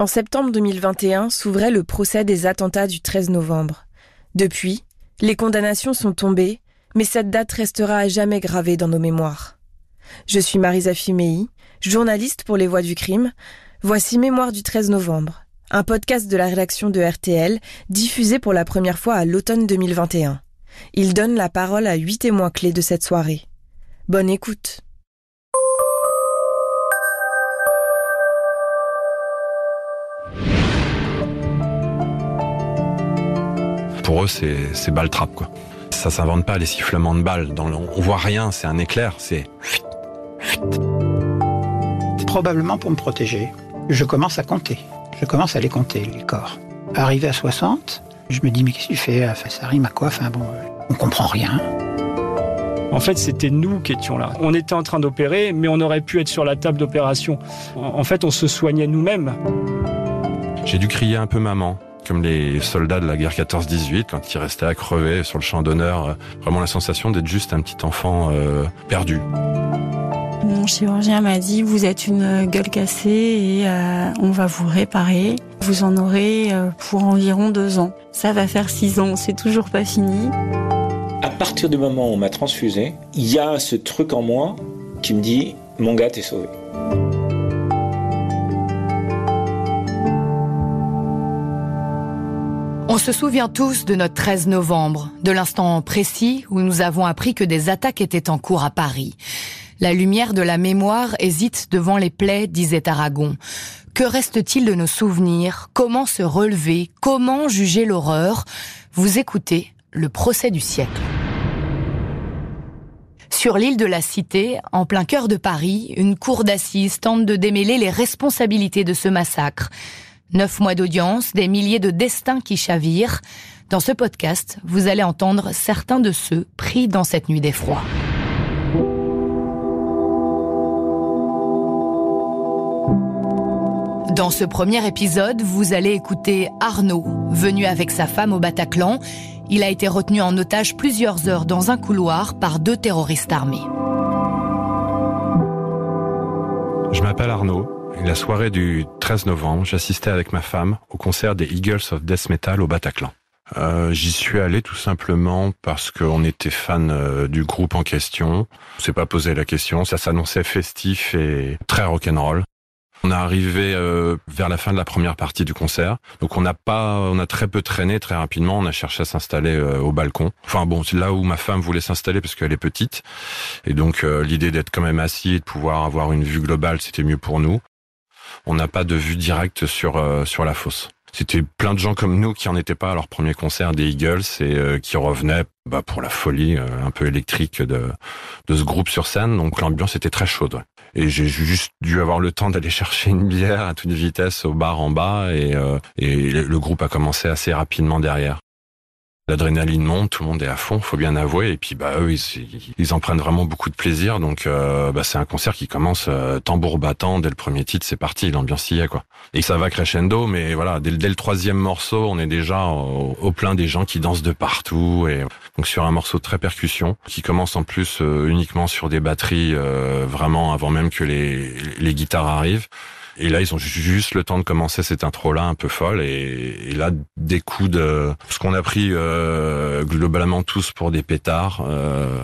En septembre 2021 s'ouvrait le procès des attentats du 13 novembre. Depuis, les condamnations sont tombées, mais cette date restera à jamais gravée dans nos mémoires. Je suis Marisa Fimei, journaliste pour Les Voix du Crime. Voici Mémoire du 13 novembre, un podcast de la rédaction de RTL, diffusé pour la première fois à l'automne 2021. Il donne la parole à huit témoins clés de cette soirée. Bonne écoute. Pour eux, c'est balle trappe, quoi. Ça s'invente pas, les sifflements de balles. Dans on voit rien, c'est un éclair, c'est Probablement pour me protéger. Je commence à compter. Je commence à les compter, les corps. Arrivé à 60, je me dis, mais qu'est-ce que tu fais Ça rime à quoi Enfin bon, on comprend rien. En fait, c'était nous qui étions là. On était en train d'opérer, mais on aurait pu être sur la table d'opération. En fait, on se soignait nous-mêmes. J'ai dû crier un peu maman comme les soldats de la guerre 14-18 quand ils restaient à crever sur le champ d'honneur. Euh, vraiment la sensation d'être juste un petit enfant euh, perdu. Mon chirurgien m'a dit vous êtes une gueule cassée et euh, on va vous réparer. Vous en aurez pour environ deux ans. Ça va faire six ans, c'est toujours pas fini. À partir du moment où on m'a transfusé, il y a ce truc en moi qui me dit mon gars t'es sauvé. On se souvient tous de notre 13 novembre, de l'instant précis où nous avons appris que des attaques étaient en cours à Paris. La lumière de la mémoire hésite devant les plaies, disait Aragon. Que reste-t-il de nos souvenirs? Comment se relever? Comment juger l'horreur? Vous écoutez le procès du siècle. Sur l'île de la Cité, en plein cœur de Paris, une cour d'assises tente de démêler les responsabilités de ce massacre. Neuf mois d'audience, des milliers de destins qui chavirent. Dans ce podcast, vous allez entendre certains de ceux pris dans cette nuit d'effroi. Dans ce premier épisode, vous allez écouter Arnaud, venu avec sa femme au Bataclan. Il a été retenu en otage plusieurs heures dans un couloir par deux terroristes armés. Je m'appelle Arnaud, la soirée du 13 novembre, j'assistais avec ma femme au concert des Eagles of Death Metal au Bataclan. Euh, J'y suis allé tout simplement parce qu'on était fan euh, du groupe en question. On s'est pas posé la question, ça s'annonçait festif et très rock'n'roll. On est arrivé euh, vers la fin de la première partie du concert, donc on n'a pas, on a très peu traîné très rapidement. On a cherché à s'installer euh, au balcon. Enfin bon, c'est là où ma femme voulait s'installer parce qu'elle est petite, et donc l'idée d'être quand même assis et de pouvoir avoir une vue globale, c'était mieux pour nous on n'a pas de vue directe sur euh, sur la fosse. C'était plein de gens comme nous qui en étaient pas à leur premier concert des Eagles et euh, qui revenaient bah, pour la folie euh, un peu électrique de de ce groupe sur scène. Donc l'ambiance était très chaude. Et j'ai juste dû avoir le temps d'aller chercher une bière à toute vitesse au bar en bas et, et le groupe a commencé assez rapidement derrière. L'adrénaline monte, tout le monde est à fond, faut bien avouer. Et puis bah eux, ils, en prennent vraiment beaucoup de plaisir. Donc euh, bah, c'est un concert qui commence euh, tambour battant dès le premier titre, c'est parti, l'ambiance y est quoi. Et ça va crescendo, mais voilà, dès, le troisième morceau, on est déjà au, plein des gens qui dansent de partout. Et donc sur un morceau très percussion, qui commence en plus euh, uniquement sur des batteries, vraiment avant même que les guitares arrivent. Et là, ils ont juste le temps de commencer cette intro-là un peu folle. Et, là, des coups de ce qu'on a pris euh, globalement tous pour des pétards, euh,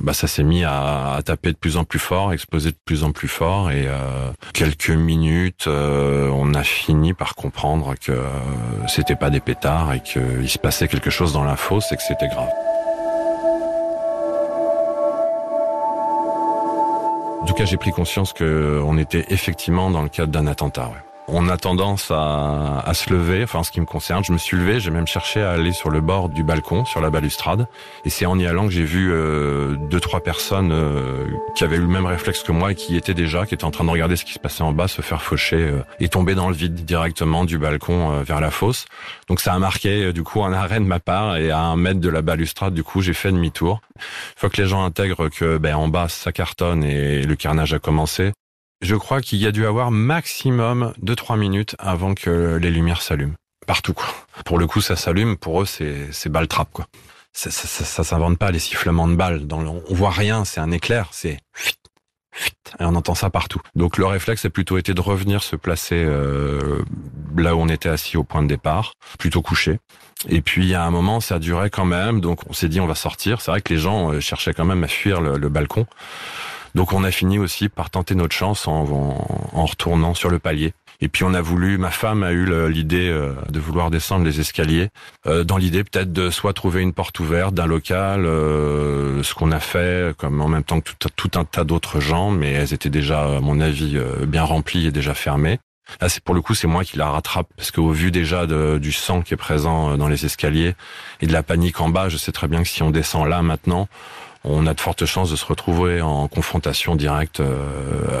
bah ça s'est mis à, taper de plus en plus fort, exploser de plus en plus fort. Et euh, quelques minutes, on a fini par comprendre que c'était pas des pétards et qu'il se passait quelque chose dans la fosse et que c'était grave. En tout cas, j'ai pris conscience qu'on était effectivement dans le cadre d'un attentat. On a tendance à, à, se lever, enfin en ce qui me concerne, je me suis levé, j'ai même cherché à aller sur le bord du balcon, sur la balustrade, et c'est en y allant que j'ai vu euh, deux trois personnes euh, qui avaient eu le même réflexe que moi et qui étaient déjà, qui étaient en train de regarder ce qui se passait en bas, se faire faucher euh, et tomber dans le vide directement du balcon vers la fosse. Donc ça a marqué du coup un arrêt de ma part et à un mètre de la balustrade, du coup j'ai fait demi-tour. Il faut que les gens intègrent que ben en bas ça cartonne et le carnage a commencé. Je crois qu'il y a dû avoir maximum de trois minutes avant que les lumières s'allument. Partout, quoi. Pour le coup, ça s'allume. Pour eux, c'est, balle trappe, quoi. Ça, s'invente pas les sifflements de balles. Dans on voit rien. C'est un éclair. C'est et on entend ça partout. Donc le réflexe a plutôt été de revenir se placer euh, là où on était assis au point de départ, plutôt couché. Et puis à un moment, ça durait quand même, donc on s'est dit on va sortir. C'est vrai que les gens euh, cherchaient quand même à fuir le, balcon. Donc on a fini aussi par tenter notre chance en, en retournant sur le palier. Et puis on a voulu, ma femme a eu l'idée euh, de vouloir descendre les escaliers, euh, dans l'idée peut-être de soit trouver une porte ouverte d'un local, euh, ce qu'on a fait, comme en même temps que tout, un tas d'autres gens, mais elles étaient déjà, à mon avis, bien remplies et déjà fermées. Là, c'est pour le coup, c'est moi qui la rattrape parce qu'au vu déjà du sang qui est présent dans les escaliers et de la panique en bas, je sais très bien que si on descend là maintenant, on a de fortes chances de se retrouver en confrontation directe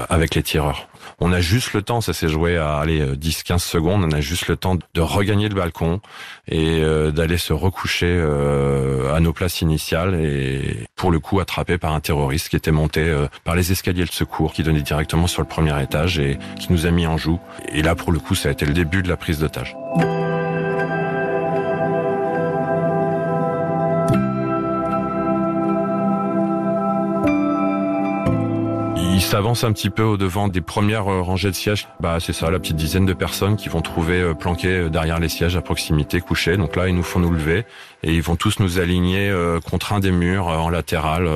avec les tireurs. On a juste le temps, ça s'est joué à aller 10-15 euh, secondes, on a juste le temps de regagner le balcon et euh, d'aller se recoucher euh, à nos places initiales et pour le coup attrapé par un terroriste qui était monté par les escaliers de secours qui donnait directement sur le premier étage et qui nous a mis en joue. Et là pour le coup ça a été le début de la prise d'otage. Il s'avance un petit peu au devant des premières euh, rangées de sièges. Bah c'est ça, la petite dizaine de personnes qui vont trouver euh, planquées euh, derrière les sièges à proximité, couchés. Donc là, ils nous font nous lever et ils vont tous nous aligner contre un des murs en latéral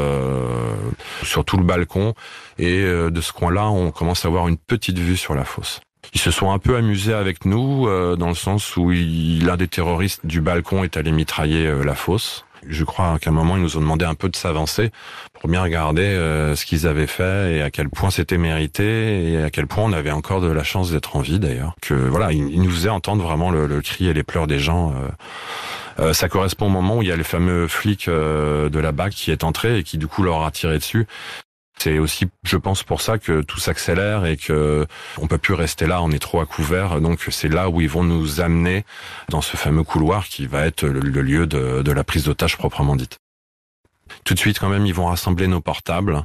sur tout le balcon. Et de ce coin-là, on commence à avoir une petite vue sur la fosse. Ils se sont un peu amusés avec nous dans le sens où l'un des terroristes du balcon est allé mitrailler la fosse. Je crois qu'à un moment, ils nous ont demandé un peu de s'avancer pour bien regarder euh, ce qu'ils avaient fait et à quel point c'était mérité et à quel point on avait encore de la chance d'être en vie d'ailleurs. Que voilà, ils, nous faisaient entendre vraiment le, cri et les pleurs des gens. Euh, euh, ça correspond au moment où il y a les fameux flics de la BAC qui est entré et qui du coup leur a tiré dessus. C'est aussi, je pense, pour ça que tout s'accélère et que on peut plus rester là, on est trop à couvert. Donc c'est là où ils vont nous amener dans ce fameux couloir qui va être le, lieu de, de la prise d'otage proprement dite. Tout de suite, quand même, ils vont rassembler nos portables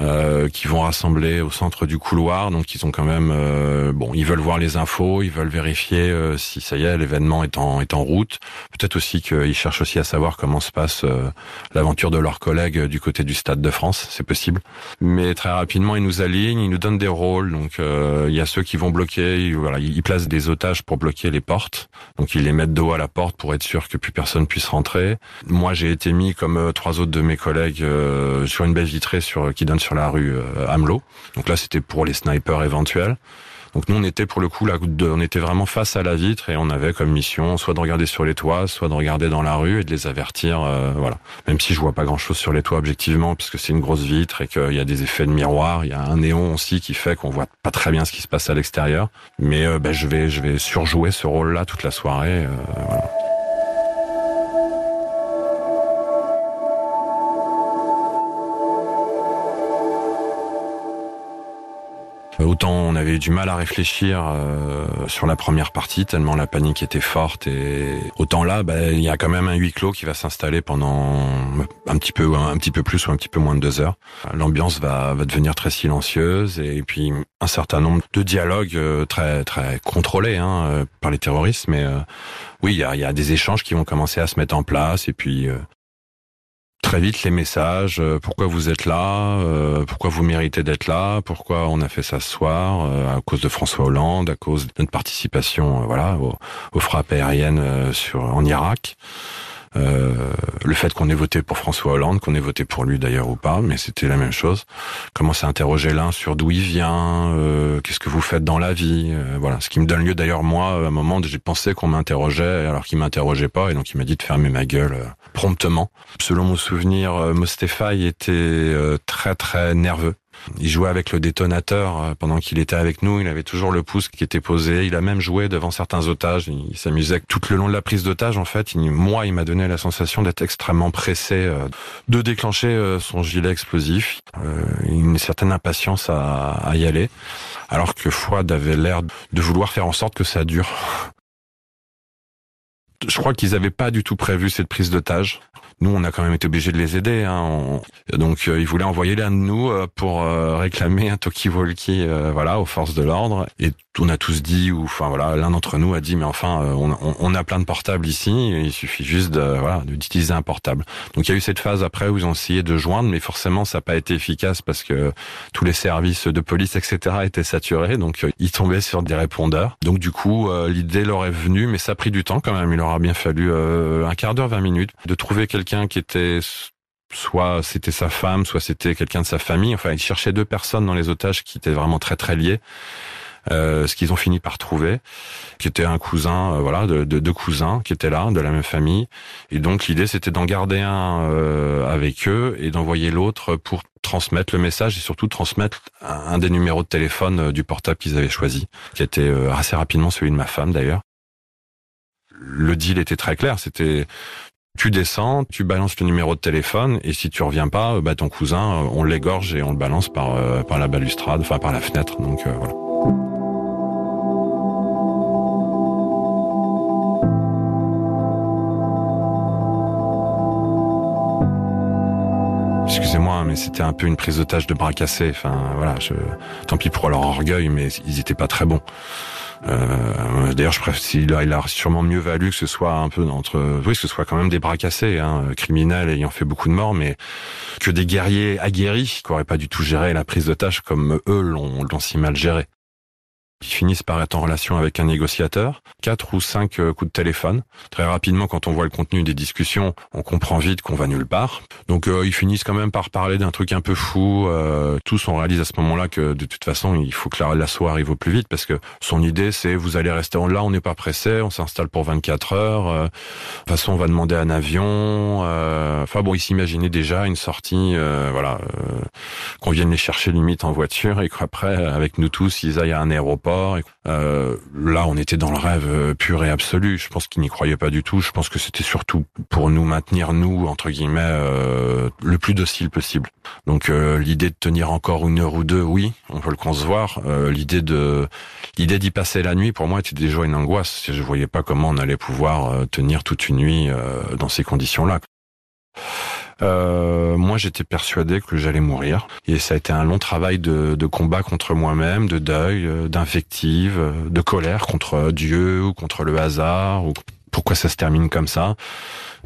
euh, qui vont rassembler au centre du couloir. Donc ils ont quand même, euh, bon, ils veulent voir les infos, ils veulent vérifier euh, si ça y est, l'événement est en est en route. Peut-être aussi qu'ils cherchent aussi à savoir comment se passe euh, l'aventure de leurs collègues du côté du Stade de France, c'est possible. Mais très rapidement, ils nous alignent, ils nous donnent des rôles. Donc il y a ceux qui vont bloquer, ils, voilà, ils placent des otages pour bloquer les portes. Donc ils les mettent dos à la porte pour être sûr que plus personne puisse rentrer. Moi, j'ai été mis comme trois autres de mes collègues sur une baie vitrée qui donne sur la rue euh, Amelot. Donc là, c'était pour les snipers éventuels. Donc nous, on était pour le coup là, on était vraiment face à la vitre et on avait comme mission soit de regarder sur les toits, soit de regarder dans la rue et de les avertir. Euh, voilà. Même si je vois pas grand-chose sur les toits objectivement, puisque c'est une grosse vitre et qu'il y a des effets de miroir, il y a un néon aussi qui fait qu'on voit pas très bien ce qui se passe à l'extérieur. Mais euh, ben, je vais, je vais surjouer ce rôle-là toute la soirée. voilà. Autant on avait du mal à réfléchir euh, sur la première partie, tellement la panique était forte, et autant là, bah, il y a quand même un huis clos qui va s'installer pendant un petit peu, un petit peu plus ou un petit peu moins de deux heures. L'ambiance va, va devenir très silencieuse, et puis un certain nombre de dialogues euh, très très contrôlés hein, euh, par les terroristes, mais oui, il y a, y a, des échanges qui vont commencer à se mettre en place, et puis très vite les messages, euh, pourquoi vous êtes là, euh, pourquoi vous méritez d'être là, pourquoi on a fait ça ce soir, euh, à cause de François Hollande, à cause de notre participation voilà, aux, frappes aériennes sur, en Irak. Euh, le fait qu'on ait voté pour François Hollande, qu'on ait voté pour lui d'ailleurs ou pas, mais c'était la même chose. Commencer à interroger l'un sur d'où il vient, euh, qu'est-ce que vous faites dans la vie, euh, voilà. Ce qui me donne lieu d'ailleurs moi, à un moment, j'ai pensé qu'on m'interrogeait alors qu'il m'interrogeait pas, et donc il m'a dit de fermer ma gueule promptement. Selon mon souvenir, Mostefa était très très nerveux. Il jouait avec le détonateur euh, pendant qu'il était avec nous. Il avait toujours le pouce qui était posé. Il a même joué devant certains otages. Il s'amusait tout le long de la prise d'otage. En fait, moi, il m'a donné la sensation d'être extrêmement pressé euh, de déclencher euh, son gilet explosif. Une certaine impatience à, à y aller. Alors que Fouad avait l'air de vouloir faire en sorte que ça dure. Je crois qu'ils n'avaient pas du tout prévu cette prise d'otage. Nous, on a quand même été obligés de les aider. Hein. Donc, euh, ils voulaient envoyer l'un de nous euh, pour euh, réclamer un talkie-walkie, voilà, aux forces de l'ordre. Et on a tous dit, ou enfin voilà, l'un d'entre nous a dit, mais enfin, on, on, a plein de portables ici. il suffit juste de voilà d'utiliser un portable. Donc, il y a eu cette phase après où ils ont essayé de joindre, mais forcément, ça n'a pas été efficace parce que tous les services de police, etc., étaient saturés. Donc, ils tombaient sur des répondeurs. Donc, du coup, l'idée leur est venue, mais ça a pris du temps quand même. Il leur a bien fallu un quart d'heure, 20 minutes, de trouver quelqu'un qui était soit c'était sa femme, soit c'était quelqu'un de sa famille. Enfin, ils cherchaient deux personnes dans les otages qui étaient vraiment très très liées. Euh, ce qu'ils ont fini par trouver, qui était un cousin, euh, voilà, de, deux cousins qui étaient là, de la même famille. Et donc l'idée, c'était d'en garder un euh, avec eux et d'envoyer l'autre pour transmettre le message et surtout transmettre un, des numéros de téléphone du portable qu'ils avaient choisi, qui était assez rapidement celui de ma femme d'ailleurs. Le deal était très clair, c'était tu descends, tu balances le numéro de téléphone et si tu reviens pas, bah ton cousin, euh, on l'égorge et on le balance par euh, par la balustrade, enfin par la fenêtre. Donc euh, voilà. Excusez-moi, mais c'était un peu une prise d'otage de bras cassés. Enfin, voilà, je... tant pis pour leur orgueil, mais ils étaient pas très bons. Euh, D'ailleurs, je préfère, il il a sûrement mieux valu que ce soit un peu entre, oui, que ce soit quand même des bras cassés, hein, criminels ayant fait beaucoup de morts, mais que des guerriers aguerris qui n'auraient pas du tout géré la prise de tâche comme eux l'ont si mal géré qui finissent par être en relation avec un négociateur, quatre ou cinq euh, coups de téléphone. Très rapidement, quand on voit le contenu des discussions, on comprend vite qu'on va nulle part. Donc euh, ils finissent quand même par parler d'un truc un peu fou. Euh, tous on réalise à ce moment-là que de toute façon, il faut que l'assaut arrive au plus vite parce que son idée c'est vous allez rester là, on n'est pas pressé, on s'installe pour 24 heures. de toute façon, on va demander un avion. enfin bon, ils s'imaginaient déjà une sortie, voilà, qu'on vienne les chercher limite en voiture et qu'après, avec nous tous, ils aillent à un aéroport euh, là, on était dans le rêve euh, pur et absolu. Je pense qu'ils n'y croyaient pas du tout. Je pense que c'était surtout pour nous maintenir, nous, entre guillemets, euh, le plus docile possible. Donc l'idée de tenir encore une heure ou deux, oui, on peut le concevoir. l'idée de l'idée d'y passer la nuit, pour moi, était déjà une angoisse. Je voyais pas comment on allait pouvoir tenir toute une nuit dans ces conditions-là. Euh, moi, j'étais persuadé que j'allais mourir. Et ça a été un long travail de, de combat contre moi-même, de deuil, euh, d'invective, euh, de colère contre Dieu ou contre le hasard. Ou pourquoi ça se termine comme ça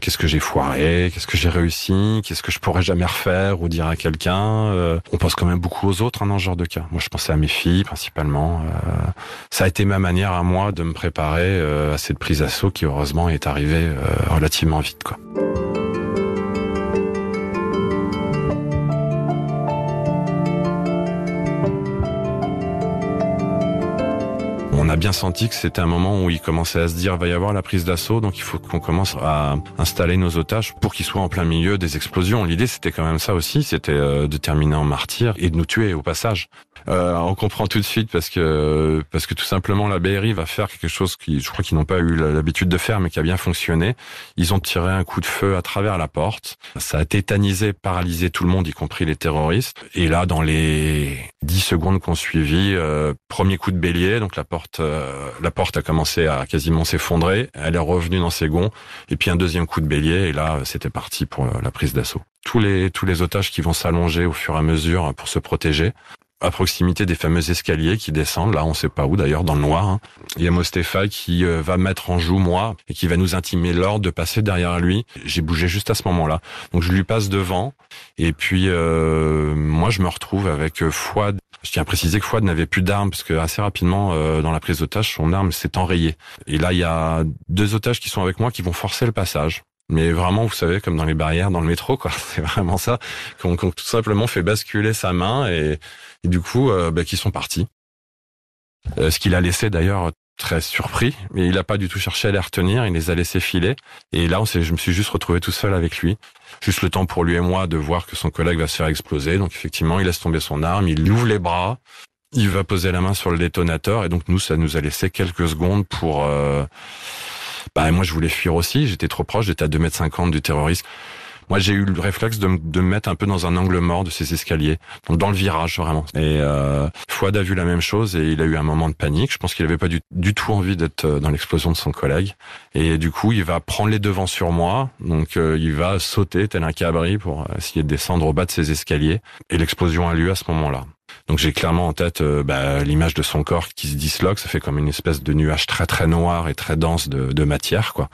Qu'est-ce que j'ai foiré? Qu'est-ce que j'ai réussi? Qu'est-ce que je pourrais jamais refaire? Ou dire à quelqu'un On pense quand même beaucoup aux autres hein, dans ce genre de cas. Moi, je pensais à mes filles principalement. ça a été ma manière à moi de me préparer à cette prise d'assaut qui heureusement est arrivée relativement vite. Quoi. On a bien senti que c'était un moment où il commençait à se dire va y avoir la prise d'assaut, donc il faut qu'on commence à installer nos otages pour qu'ils soient en plein milieu des explosions. L'idée c'était quand même ça aussi, c'était euh, de terminer en martyr et de nous tuer au passage. Euh, on comprend tout de suite parce que parce que tout simplement la BRI va faire quelque chose qui, je crois qu'ils n'ont pas eu l'habitude de faire, mais qui a bien fonctionné. Ils ont tiré un coup de feu à travers la porte. Ça a tétanisé, paralysé tout le monde, y compris les terroristes. Et là, dans les dix secondes qu'on suivit, euh, premier coup de bélier, donc la porte euh, la porte a commencé à quasiment s'effondrer. Elle est revenue dans ses gonds. Et puis un deuxième coup de bélier, et là, c'était parti pour la prise d'assaut tous les tous les otages qui vont s'allonger au fur et à mesure pour se protéger à proximité des fameux escaliers qui descendent, là on sait pas où d'ailleurs, dans le noir. Hein. Il y a Mostefa qui euh, va mettre en joue moi et qui va nous intimer l'ordre de passer derrière lui. J'ai bougé juste à ce moment-là. Donc je lui passe devant et puis euh, moi je me retrouve avec euh, Fouad. Je tiens à préciser que Fouad n'avait plus d'armes parce que assez rapidement dans la prise d'otage son arme s'est enrayée. Et là il y a deux otages qui sont avec moi qui vont forcer le passage. Mais vraiment, vous savez, comme dans les barrières dans le métro, quoi. C'est vraiment ça. Qu'on tout simplement fait basculer sa main et, du coup, euh, bah, qui sont partis. Euh, ce qu'il a laissé d'ailleurs très surpris, mais il n'a pas du tout cherché à les retenir, il les a laissés filer. Et là, on je me suis juste retrouvé tout seul avec lui. Juste le temps pour lui et moi de voir que son collègue va se faire exploser. Donc effectivement, il laisse tomber son arme, il ouvre les bras, il va poser la main sur le détonateur. Et donc nous, ça nous a laissé quelques secondes pour... Euh, bah, moi, je voulais fuir aussi. J'étais trop proche. J'étais à 2 mètres 50 du terroriste. Moi, j'ai eu le réflexe de, de, me mettre un peu dans un angle mort de ces escaliers, donc dans le virage vraiment. Et euh, Fouad a vu la même chose et il a eu un moment de panique. Je pense qu'il avait pas du, tout envie d'être euh, dans l'explosion de son collègue. Et du coup, il va prendre les devants sur moi, donc euh, il va sauter tel un cabri pour essayer de descendre au bas de ces escaliers. Et l'explosion a lieu à ce moment-là. Donc j'ai clairement en tête euh, bah, l'image de son corps qui se disloque, ça fait comme une espèce de nuage très très noir et très dense de, de matière, quoi,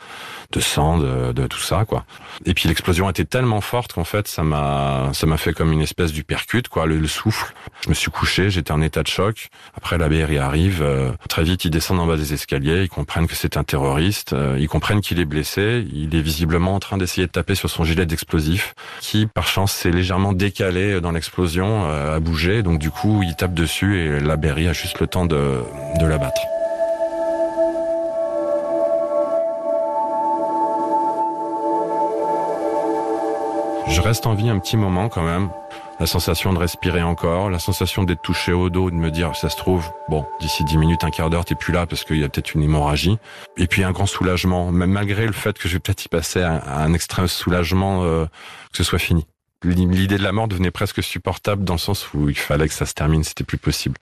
de sang, de, de, tout ça, quoi. Et puis l'explosion était tellement forte qu'en fait ça m'a ça m'a fait comme une espèce d'uppercut, quoi, le, le, souffle. Je me suis couché, j'étais en état de choc. Après la BRI arrive, euh, très vite ils descendent en bas des escaliers, ils comprennent que c'est un terroriste, euh, ils comprennent qu'il est blessé, il est visiblement en train d'essayer de taper sur son gilet d'explosif, qui par chance s'est légèrement décalé dans l'explosion, a bougé, donc du coup il tape dessus et la Berry a juste le temps de, de l'abattre. Je reste en vie un petit moment quand même. La sensation de respirer encore, la sensation d'être touché au dos, de me dire, ça se trouve, bon, d'ici 10 minutes, un quart d'heure, t'es plus là parce qu'il y a peut-être une hémorragie. Et puis un grand soulagement, même malgré le fait que je vais peut-être y passer un, un extrême soulagement euh, que ce soit fini l'idée de la mort devenait presque supportable dans le sens où il fallait que ça se termine, c'était plus possible.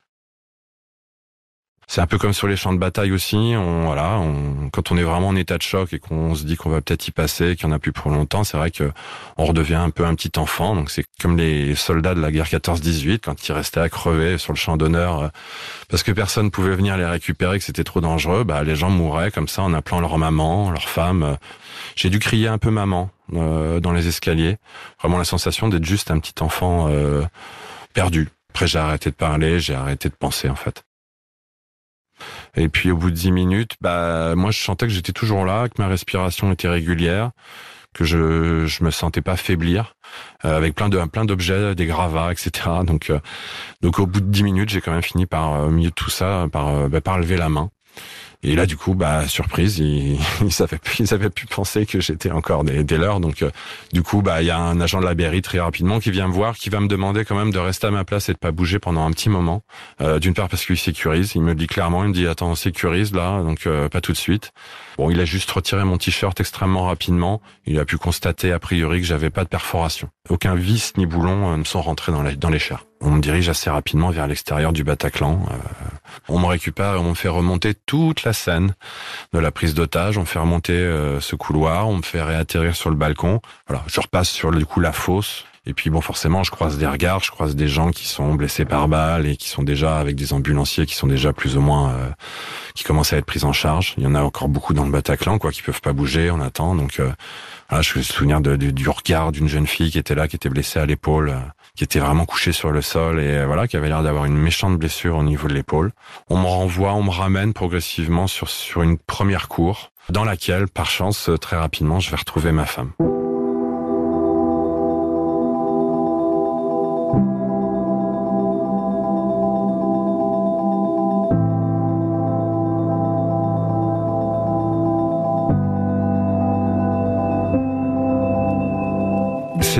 C'est un peu comme sur les champs de bataille aussi. On, voilà, on, quand on est vraiment en état de choc et qu'on se dit qu'on va peut-être y passer, qu'il n'y en a plus pour longtemps, c'est vrai que on redevient un peu un petit enfant. Donc c'est comme les soldats de la guerre 14-18 quand ils restaient à crever sur le champ d'honneur euh, parce que personne pouvait venir les récupérer, que c'était trop dangereux. Bah les gens mouraient comme ça en appelant leur maman, leur femme. J'ai dû crier un peu maman euh, dans les escaliers. Vraiment la sensation d'être juste un petit enfant euh, perdu. Après j'ai arrêté de parler, j'ai arrêté de penser en fait. Et puis au bout de dix minutes, bah moi je sentais que j'étais toujours là, que ma respiration était régulière, que je je me sentais pas faiblir, euh, avec plein de plein d'objets, des gravats, etc. Donc euh, donc au bout de dix minutes, j'ai quand même fini par euh, au milieu de tout ça par bah, par lever la main. Et là, du coup, bah surprise, ils, ils avaient pu penser que j'étais encore des, des leurs. Donc, euh, du coup, bah il y a un agent de la BRI très rapidement qui vient me voir, qui va me demander quand même de rester à ma place et de pas bouger pendant un petit moment. Euh, D'une part parce qu'il sécurise, il me dit clairement, il me dit attends, on sécurise là, donc euh, pas tout de suite. Bon, il a juste retiré mon t-shirt extrêmement rapidement. Il a pu constater a priori que j'avais pas de perforation. Aucun vis ni boulon euh, ne sont rentrés dans, dans les chairs. On me dirige assez rapidement vers l'extérieur du Bataclan. Euh, on me récupère, on me fait remonter toute la scène de la prise d'otage. On me fait remonter euh, ce couloir, on me fait réatterrir sur le balcon. Voilà, je repasse sur le coup la fosse. Et puis bon, forcément, je croise des regards, je croise des gens qui sont blessés par balle et qui sont déjà avec des ambulanciers qui sont déjà plus ou moins euh, qui commencent à être pris en charge. Il y en a encore beaucoup dans le Bataclan, quoi, qui peuvent pas bouger. On attend. Donc, euh, voilà, je me souviens du regard d'une jeune fille qui était là, qui était blessée à l'épaule, qui était vraiment couchée sur le sol et voilà, qui avait l'air d'avoir une méchante blessure au niveau de l'épaule. On me renvoie, on me ramène progressivement sur sur une première cour dans laquelle, par chance, très rapidement, je vais retrouver ma femme.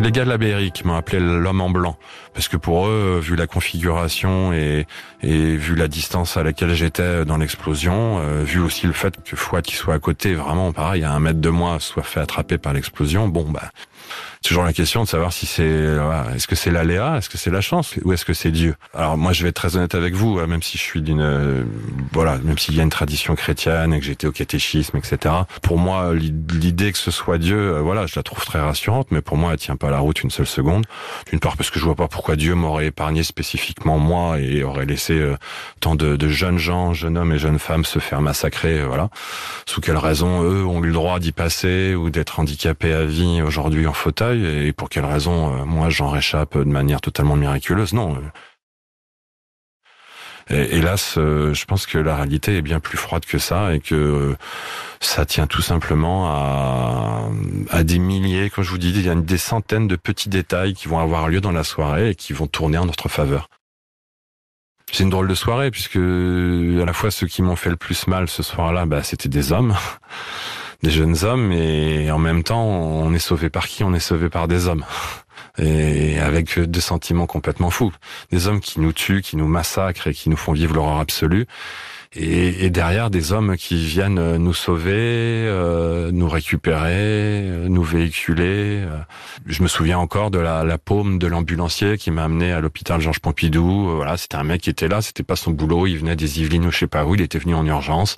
C'est les gars de la BRI qui m'ont appelé l'homme en blanc. Parce que pour eux, vu la configuration et, et vu la distance à laquelle j'étais dans l'explosion, euh, vu aussi le fait que Fouad qui soit à côté, vraiment pareil, à un mètre de moi, soit fait attraper par l'explosion, bon bah toujours la question de savoir si c'est est-ce que c'est l'aléa, est-ce que c'est la chance ou est-ce que c'est Dieu? Alors moi je vais être très honnête avec vous, hein, même si je suis d'une euh, voilà, même s'il y a une tradition chrétienne et que j'étais au catéchisme, etc. Pour moi l'idée que ce soit Dieu, euh, voilà, je la trouve très rassurante, mais pour moi elle tient pas la route une seule seconde. D'une part parce que je vois pas pourquoi Dieu m'aurait épargné spécifiquement moi et aurait laissé euh, tant de, de, jeunes gens, jeunes hommes et jeunes femmes se faire massacrer, voilà. Sous quelle raison eux ont eu le droit d'y passer ou d'être handicapés à vie aujourd'hui en fauteuil et pour quelle raison euh, moi j'en réchappe de manière totalement miraculeuse? Non. Et, hélas, euh, je pense que la réalité est bien plus froide que ça et que euh, ça tient tout simplement à, à des milliers, comme je vous dis, il y a des centaines de petits détails qui vont avoir lieu dans la soirée et qui vont tourner en notre faveur. C'est une drôle de soirée puisque à la fois ceux qui m'ont fait le plus mal ce soir-là, bah, c'était des hommes des jeunes hommes et en même temps on est sauvé par qui? On est sauvé par des hommes. Et avec deux sentiments complètement fous. Des hommes qui nous tuent, qui nous massacrent et qui nous font vivre l'horreur absolue et, et, derrière des hommes qui viennent nous sauver, euh, nous récupérer, euh, nous véhiculer. Je me souviens encore de la, la paume de l'ambulancier qui m'a amené à l'hôpital Georges Pompidou. Voilà, c'était un mec qui était là, c'était pas son boulot, il venait des Yvelines ou je sais pas où, il était venu en urgence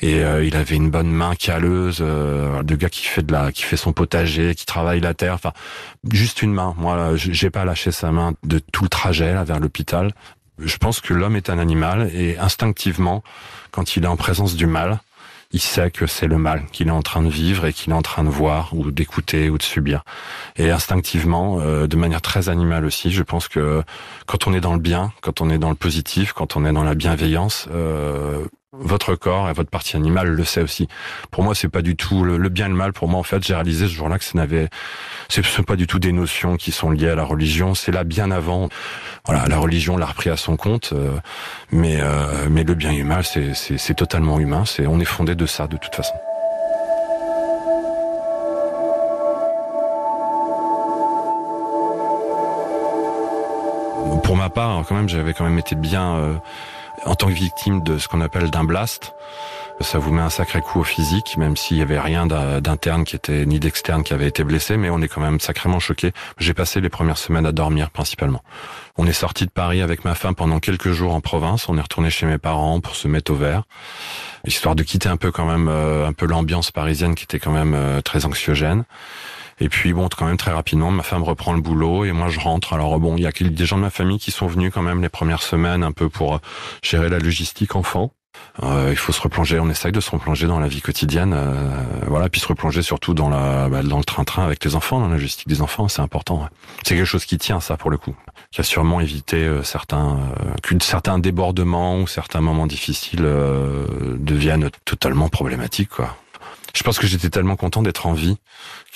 et euh, il avait une bonne main calleuse, euh, gars qui fait de la, qui fait son potager, qui travaille la terre. Enfin, juste une main. Moi, j'ai pas lâché sa main de tout le trajet là vers l'hôpital. Je pense que l'homme est un animal et instinctivement, quand il est en présence du mal, il sait que c'est le mal qu'il est en train de vivre et qu'il est en train de voir ou d'écouter ou de subir. Et instinctivement, euh, de manière très animale aussi, je pense que quand on est dans le bien, quand on est dans le positif, quand on est dans la bienveillance, euh, votre corps et votre partie animale le sait aussi. Pour moi, c'est pas du tout le, bien et le mal. Pour moi, en fait, j'ai réalisé ce jour-là que ce n'avait, ce sont pas du tout des notions qui sont liées à la religion. C'est là bien avant. Voilà, la religion l'a repris à son compte, euh, mais euh, mais le bien et le mal, c'est c'est totalement humain. C'est on est fondé de ça de toute façon. Pour ma part, quand même, j'avais quand même été bien euh, en tant que victime de ce qu'on appelle d'un blast. Ça vous met un sacré coup au physique, même s'il y avait rien d'interne qui était ni d'externe qui avait été blessé, mais on est quand même sacrément choqué. J'ai passé les premières semaines à dormir principalement. On est sorti de Paris avec ma femme pendant quelques jours en province. On est retourné chez mes parents pour se mettre au vert, histoire de quitter un peu quand même euh, un peu l'ambiance parisienne qui était quand même euh, très anxiogène. Et puis bon, quand même très rapidement, ma femme reprend le boulot et moi je rentre. Alors bon, il y a des gens de ma famille qui sont venus quand même les premières semaines un peu pour euh, gérer la logistique enfant. Euh, il faut se replonger, on essaye de se replonger dans la vie quotidienne, euh, voilà, puis se replonger surtout dans la bah, dans le train-train avec les enfants, dans la logistique des enfants, c'est important. C'est quelque chose qui tient ça pour le coup, qui a sûrement évité euh, certains euh, certains débordements ou certains moments difficiles deviennent totalement problématiques quoi je pense que j'étais tellement content d'être en vie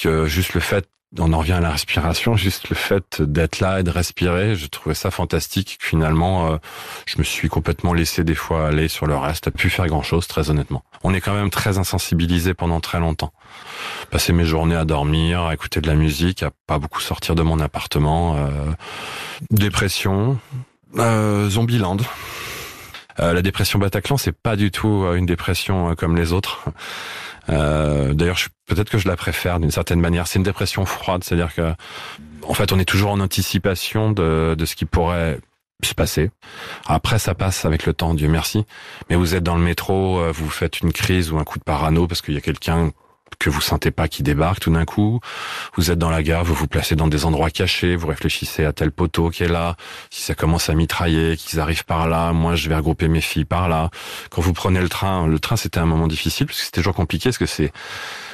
que juste le fait on en revient à la respiration, juste le fait d'être là et de respirer, je trouvais ça fantastique. Finalement, euh, je me suis complètement laissé des fois aller sur le reste, pu faire grand chose, très honnêtement. On est quand même très insensibilisé pendant très longtemps. Passer mes journées à dormir, à écouter de la musique, à pas beaucoup sortir de mon appartement. Euh, dépression, euh, Zombieland. Euh, la dépression Bataclan, c'est pas du tout une dépression comme les autres. Euh, D'ailleurs, peut-être que je la préfère d'une certaine manière. C'est une dépression froide, c'est-à-dire que, en fait, on est toujours en anticipation de, de ce qui pourrait se passer. Après, ça passe avec le temps, Dieu merci. Mais vous êtes dans le métro, euh, vous faites une crise ou un coup de parano parce qu'il y a quelqu'un que vous sentez pas qui débarque tout d'un coup. Vous êtes dans la gare, vous vous placez dans des endroits cachés, vous réfléchissez à tel poteau qui est là. Si ça commence à mitrailler, qu'ils arrivent par là, moi je vais regrouper mes filles par là. Quand vous prenez le train, le train c'était un moment difficile parce que c'était toujours compliqué parce que c'est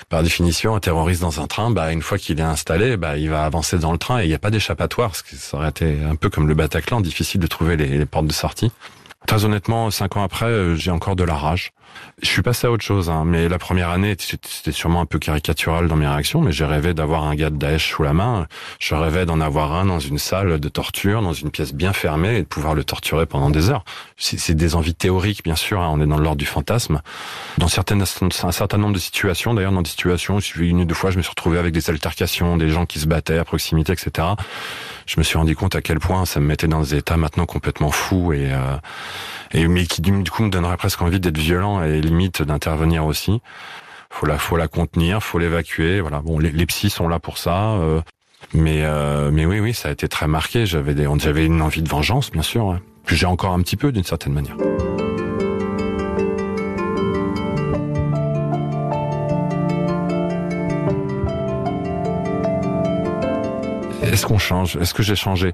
par définition, un terroriste dans un train, bah, une fois qu'il est installé, bah, il va avancer dans le train et il n'y a pas d'échappatoire, que ça aurait été un peu comme le Bataclan, difficile de trouver les portes de sortie. Très honnêtement, cinq ans après, euh, j'ai encore de la rage. Je suis passé à autre chose, hein, mais la première année, c'était sûrement un peu caricatural dans mes réactions, mais j'ai rêvé d'avoir un gars de Daesh sous la main. Je rêvais d'en avoir un dans une salle de torture, dans une pièce bien fermée, et de pouvoir le torturer pendant des heures. C'est des envies théoriques, bien sûr, hein, on est dans l'ordre du fantasme. Dans certaines, un certain nombre de situations, d'ailleurs, dans des situations, une ou deux fois, je me suis retrouvé avec des altercations, des gens qui se battaient à proximité, etc. Je me suis rendu compte à quel point ça me mettait dans des états maintenant complètement fous et, euh, et mais qui du coup me donnerait presque envie d'être violent et limite d'intervenir aussi. Faut la, faut la contenir, faut l'évacuer. Voilà. Bon, les, les, psys sont là pour ça. Euh, mais, euh, mais oui, oui, ça a été très marqué. J'avais des, j'avais une envie de vengeance, bien sûr. Ouais. J'ai encore un petit peu, d'une certaine manière. Est-ce qu'on change? Est-ce que j'ai changé?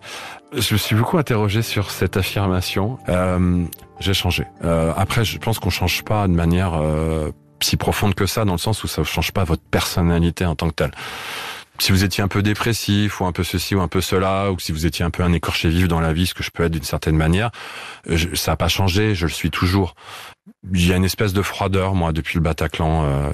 Je me suis beaucoup interrogé sur cette affirmation. Euh, j'ai changé. Euh, après, je pense qu'on change pas de manière euh, si profonde que ça, dans le sens où ça ne change pas votre personnalité en tant que telle. Si vous étiez un peu dépressif ou un peu ceci ou un peu cela, ou si vous étiez un peu un écorché vif dans la vie, ce que je peux être d'une certaine manière, euh, ça n'a pas changé, je le suis toujours. Il y a une espèce de froideur, moi, depuis le Bataclan. Euh,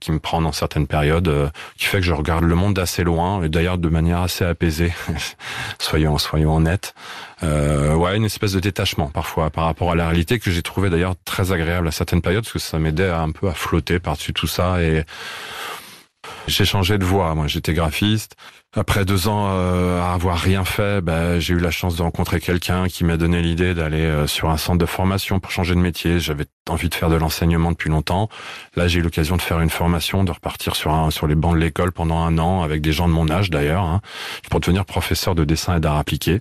qui me prend dans certaines périodes, euh, qui fait que je regarde le monde d'assez loin, et d'ailleurs de manière assez apaisée, soyons soyons honnêtes. Euh, ouais, une espèce de détachement parfois par rapport à la réalité que j'ai trouvé d'ailleurs très agréable à certaines périodes, parce que ça m'aidait un peu à flotter par-dessus tout ça et j'ai changé de voie. Moi, j'étais graphiste. Après deux ans euh, à avoir rien fait, bah, j'ai eu la chance de rencontrer quelqu'un qui m'a donné l'idée d'aller euh, sur un centre de formation pour changer de métier. J'avais envie de faire de l'enseignement depuis longtemps. Là, j'ai eu l'occasion de faire une formation, de repartir sur un, sur les bancs de l'école pendant un an avec des gens de mon âge d'ailleurs, hein, pour devenir professeur de dessin et d'art appliqué.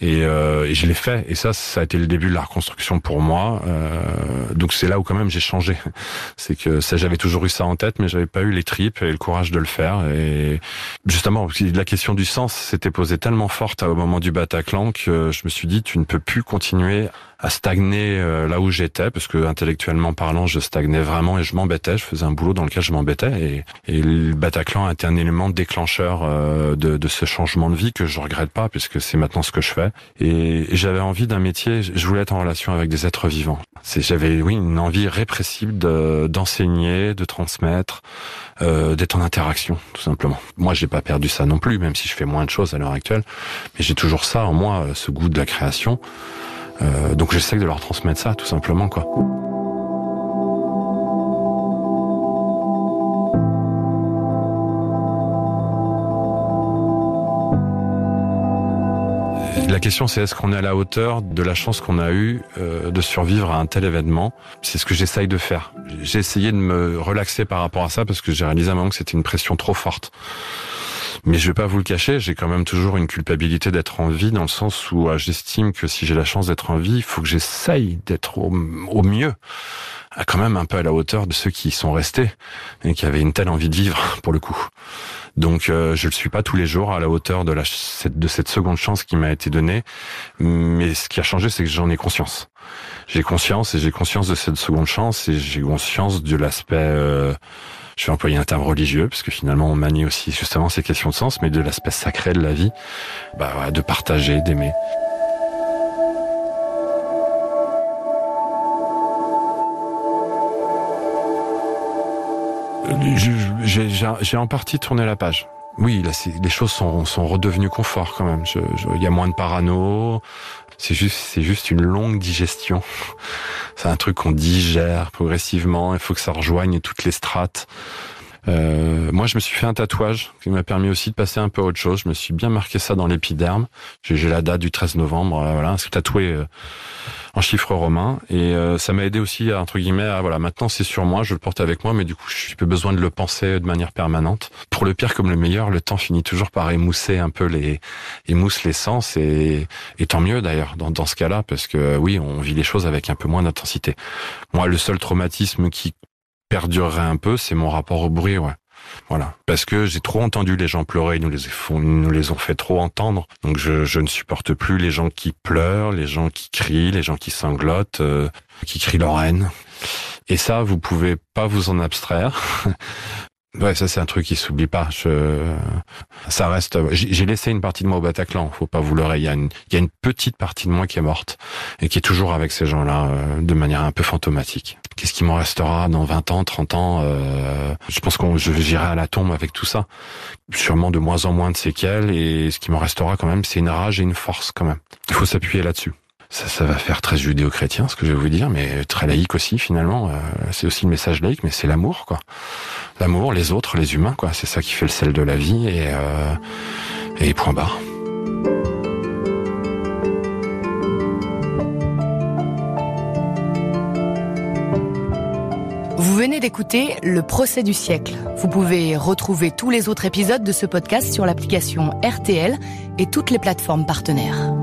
Et, euh, et je l'ai fait. Et ça, ça a été le début de la reconstruction pour moi. Euh, donc c'est là où quand même j'ai changé. C'est que ça, j'avais toujours eu ça en tête, mais j'avais pas eu les tripes et le courage de le faire. Et justement, la question du sens s'était posée tellement forte au moment du Bataclan que je me suis dit, tu ne peux plus continuer à stagner euh, là où j'étais, parce que intellectuellement parlant, je stagnais vraiment et je m'embêtais. Je faisais un boulot dans lequel je m'embêtais. Et, et le Bataclan a été un élément déclencheur euh, de, de, ce changement de vie que je regrette pas, puisque c'est maintenant ce que je fais. Et, j'avais envie d'un métier. Je voulais être en relation avec des êtres vivants. J'avais, oui, une envie répressible d'enseigner, de, transmettre, euh, d'être en interaction, tout simplement. Moi, j'ai pas perdu ça non plus, même si je fais moins de choses à l'heure actuelle. Mais j'ai toujours ça en moi, ce goût de la création. Euh, donc j'essaie de leur transmettre ça, tout simplement, quoi. La question c'est est-ce qu'on est à la hauteur de la chance qu'on a eue euh, de survivre à un tel événement? C'est ce que j'essaye de faire. J'ai essayé de me relaxer par rapport à ça parce que j'ai réalisé à un moment que c'était une pression trop forte. Mais je vais pas vous le cacher, j'ai quand même toujours une culpabilité d'être en vie dans le sens où euh, j'estime que si j'ai la chance d'être en vie, il faut que j'essaye d'être au, mieux, quand même un peu à la hauteur de ceux qui sont restés et qui avaient une telle envie de vivre pour le coup. Donc euh, je ne suis pas tous les jours à la hauteur de, la, de cette seconde chance qui m'a été donnée, mais ce qui a changé, c'est que j'en ai conscience. J'ai conscience et j'ai conscience de cette seconde chance et j'ai conscience de l'aspect euh, je vais employer un terme religieux, parce que finalement on manie aussi justement ces questions de sens, mais de l'aspect sacré de la vie, bah, de partager, d'aimer. J'ai en partie tourné la page. Oui, là, les choses sont, sont redevenues confort quand même. Il y a moins de parano. C'est juste, c'est juste une longue digestion. C'est un truc qu'on digère progressivement. Il faut que ça rejoigne toutes les strates. Euh, moi, je me suis fait un tatouage qui m'a permis aussi de passer un peu à autre chose. Je me suis bien marqué ça dans l'épiderme. J'ai la date du 13 novembre. Voilà, c'est tatoué euh, en chiffres romains et ça m'a aidé aussi à entre guillemets à voilà maintenant c'est sur moi, je le porte avec moi, mais du coup je plus besoin de le penser de manière permanente. Pour le pire comme le meilleur, le temps finit toujours par émousser un peu les émousse les sens et, et tant mieux d'ailleurs dans, dans ce cas-là parce que oui on vit les choses avec un peu moins d'intensité. Moi le seul traumatisme qui perdurerait un peu, c'est mon rapport au bruit, ouais. Voilà, parce que j'ai trop entendu les gens pleurer, ils nous les, nous les ont fait trop entendre. Donc je, je, ne supporte plus les gens qui pleurent, les gens qui crient, les gens qui sanglotent, euh, qui crient leur haine. Et ça, vous pouvez pas vous en abstraire. Ouais, ça c'est un truc qui s'oublie pas. Je... Ça reste. J'ai laissé une partie de moi au Bataclan. Faut pas vous leurrer. Il y a une, il y a une petite partie de moi qui est morte et qui est toujours avec ces gens-là euh, de manière un peu fantomatique. Qu'est-ce qui m'en restera dans 20 ans, 30 ans euh, Je pense qu'on je j'irai à la tombe avec tout ça. Sûrement de moins en moins de séquelles et ce qui m'en restera quand même, c'est une rage et une force quand même. Il faut s'appuyer là-dessus. Ça, va faire très judéo-chrétien, ce que je vais vous dire, mais très laïque aussi finalement. Euh, c'est aussi le message laïque, mais c'est l'amour, quoi. L'amour, les autres, les humains, quoi. C'est ça qui fait le sel de la vie et, euh, et point barre. Vous venez d'écouter Le procès du siècle. Vous pouvez retrouver tous les autres épisodes de ce podcast sur l'application RTL et toutes les plateformes partenaires.